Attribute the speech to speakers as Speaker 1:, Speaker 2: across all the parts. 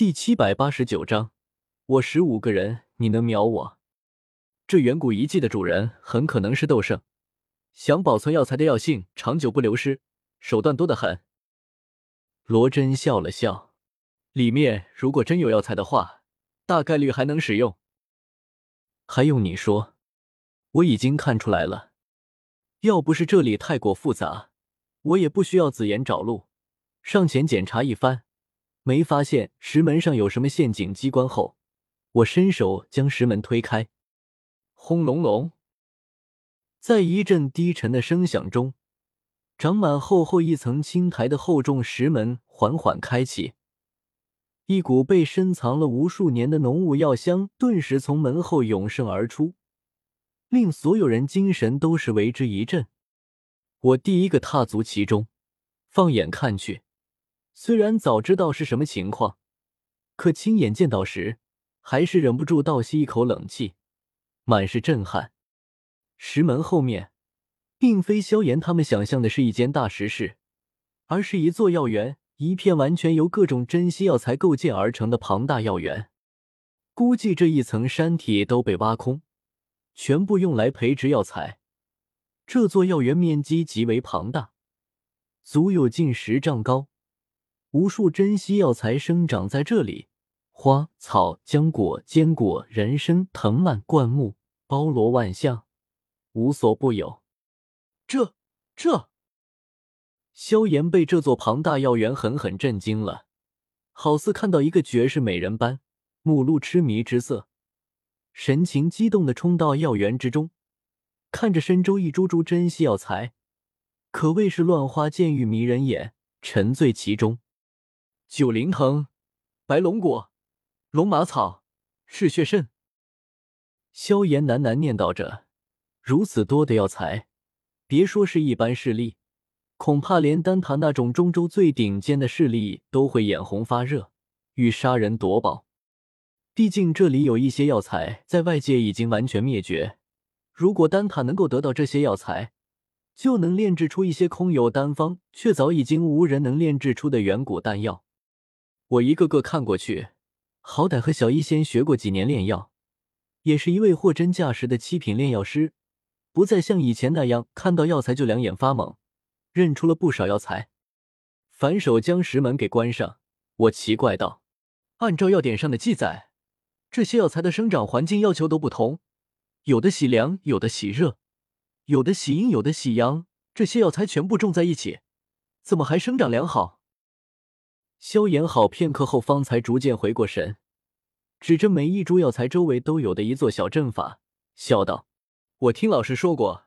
Speaker 1: 第七百八十九章，我十五个人，你能秒我？这远古遗迹的主人很可能是斗圣，想保存药材的药性长久不流失，手段多得很。罗真笑了笑，里面如果真有药材的话，大概率还能使用。还用你说？我已经看出来了。要不是这里太过复杂，我也不需要紫妍找路，上前检查一番，没发现石门上有什么陷阱机关后，我伸手将石门推开。轰隆隆，在一阵低沉的声响中，长满厚厚一层青苔的厚重石门缓缓开启，一股被深藏了无数年的浓雾药香顿时从门后涌盛而出，令所有人精神都是为之一振。我第一个踏足其中，放眼看去，虽然早知道是什么情况，可亲眼见到时，还是忍不住倒吸一口冷气。满是震撼。石门后面，并非萧炎他们想象的是一间大石室，而是一座药园，一片完全由各种珍稀药材构建而成的庞大药园。估计这一层山体都被挖空，全部用来培植药材。这座药园面积极为庞大，足有近十丈高，无数珍稀药材生长在这里。花草、浆果、坚果、人参、藤蔓、灌木，包罗万象，无所不有。这这，萧炎被这座庞大药园狠狠震惊了，好似看到一个绝世美人般，目露痴迷之色，神情激动的冲到药园之中，看着身周一株株珍稀药材，可谓是乱花渐欲迷人眼，沉醉其中。九灵藤、白龙果。龙马草、赤血肾，萧炎喃喃念叨着：“如此多的药材，别说是一般势力，恐怕连丹塔那种中州最顶尖的势力都会眼红发热，欲杀人夺宝。毕竟这里有一些药材在外界已经完全灭绝，如果丹塔能够得到这些药材，就能炼制出一些空有丹方却早已经无人能炼制出的远古丹药。我一个个看过去。”好歹和小医仙学过几年炼药，也是一位货真价实的七品炼药师，不再像以前那样看到药材就两眼发懵，认出了不少药材。反手将石门给关上，我奇怪道：“按照药典上的记载，这些药材的生长环境要求都不同，有的喜凉，有的喜热，有的喜阴，有的喜阳。这些药材全部种在一起，怎么还生长良好？”萧炎好片刻后，方才逐渐回过神，指着每一株药材周围都有的一座小阵法，笑道：“我听老师说过，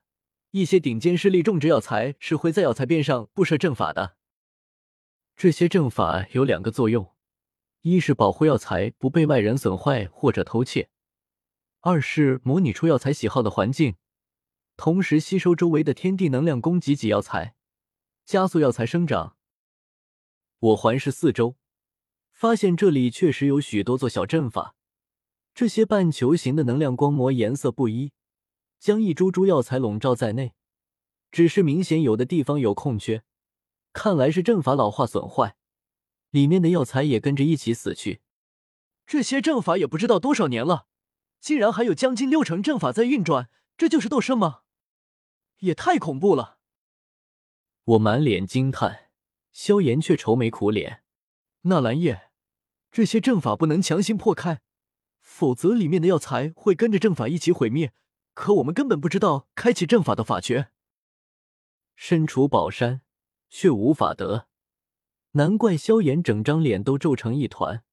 Speaker 1: 一些顶尖势力种植药材是会在药材边上布设阵法的。这些阵法有两个作用：一是保护药材不被外人损坏或者偷窃；二是模拟出药材喜好的环境，同时吸收周围的天地能量，供给给药材，加速药材生长。”我环视四周，发现这里确实有许多座小阵法。这些半球形的能量光膜颜色不一，将一株株药材笼罩在内。只是明显有的地方有空缺，看来是阵法老化损坏，里面的药材也跟着一起死去。这些阵法也不知道多少年了，竟然还有将近六成阵法在运转，这就是斗圣吗？也太恐怖了！我满脸惊叹。萧炎却愁眉苦脸：“纳兰叶，这些阵法不能强行破开，否则里面的药材会跟着阵法一起毁灭。可我们根本不知道开启阵法的法诀。身处宝山，却无法得，难怪萧炎整张脸都皱成一团。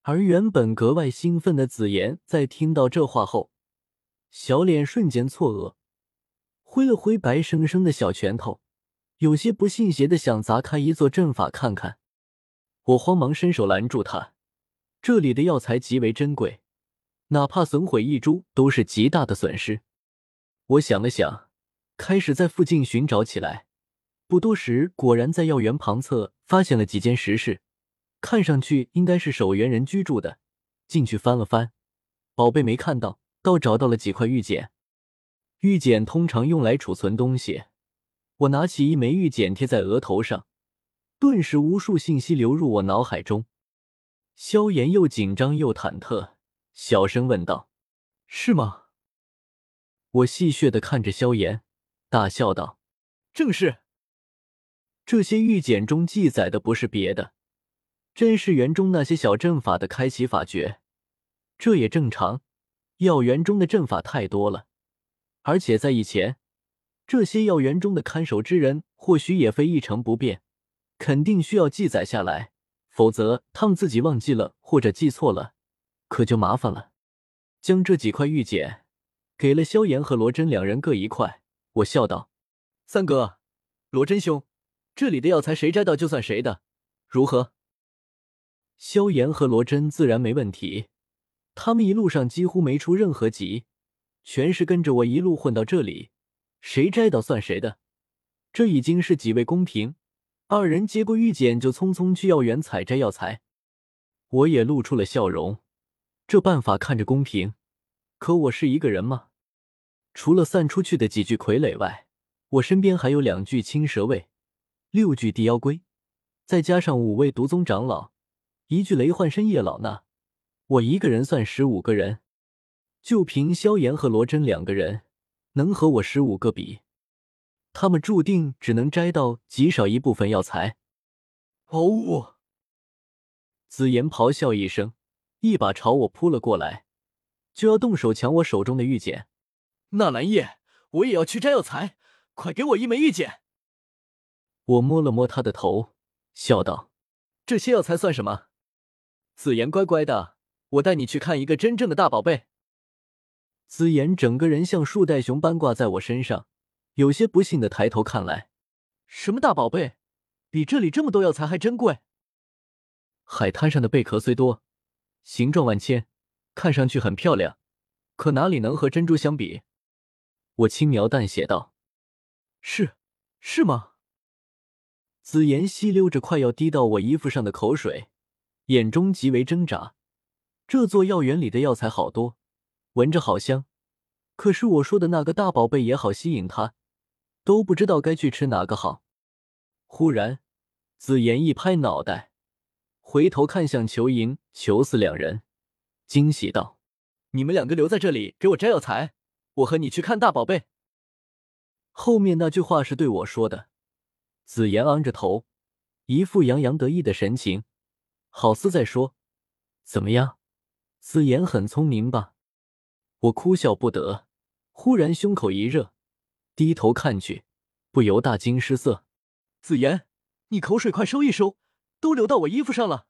Speaker 1: 而原本格外兴奋的紫妍，在听到这话后，小脸瞬间错愕，挥了挥白生生的小拳头。”有些不信邪的想砸开一座阵法看看，我慌忙伸手拦住他。这里的药材极为珍贵，哪怕损毁一株都是极大的损失。我想了想，开始在附近寻找起来。不多时，果然在药园旁侧发现了几间石室，看上去应该是守园人居住的。进去翻了翻，宝贝没看到，倒找到了几块玉简。玉简通常用来储存东西。我拿起一枚玉简贴在额头上，顿时无数信息流入我脑海中。萧炎又紧张又忐忑，小声问道：“是吗？”我戏谑的看着萧炎，大笑道：“正是。这些玉简中记载的不是别的，真是园中那些小阵法的开启法诀。这也正常，药园中的阵法太多了，而且在以前，这些药园中的看守之人或许也非一成不变，肯定需要记载下来。”否则，他们自己忘记了或者记错了，可就麻烦了。将这几块玉简给了萧炎和罗真两人各一块，我笑道：“三哥，罗真兄，这里的药材谁摘到就算谁的，如何？”萧炎和罗真自然没问题，他们一路上几乎没出任何急，全是跟着我一路混到这里，谁摘到算谁的，这已经是几位公平。二人接过玉简，就匆匆去药园采摘药材。我也露出了笑容。这办法看着公平，可我是一个人吗？除了散出去的几具傀儡外，我身边还有两具青蛇卫，六具地妖龟，再加上五位毒宗长老，一具雷幻深夜老衲，我一个人算十五个人。就凭萧炎和罗真两个人，能和我十五个比？他们注定只能摘到极少一部分药材。哦！紫妍咆哮一声，一把朝我扑了过来，就要动手抢我手中的玉简。纳兰叶，我也要去摘药材，快给我一枚玉简！我摸了摸他的头，笑道：“这些药材算什么？紫妍，乖乖的，我带你去看一个真正的大宝贝。”紫妍整个人像树袋熊般挂在我身上。有些不幸的抬头看来，什么大宝贝，比这里这么多药材还珍贵。海滩上的贝壳虽多，形状万千，看上去很漂亮，可哪里能和珍珠相比？我轻描淡写道：“是，是吗？”紫妍吸溜着快要滴到我衣服上的口水，眼中极为挣扎。这座药园里的药材好多，闻着好香，可是我说的那个大宝贝也好吸引他。都不知道该去吃哪个好。忽然，紫妍一拍脑袋，回头看向裘莹、裘四两人，惊喜道：“你们两个留在这里给我摘药材，我和你去看大宝贝。”后面那句话是对我说的。紫妍昂着头，一副洋洋得意的神情，好似在说：“怎么样，紫妍很聪明吧？”我哭笑不得，忽然胸口一热。低头看去，不由大惊失色。子妍，你口水快收一收，都流到我衣服上了。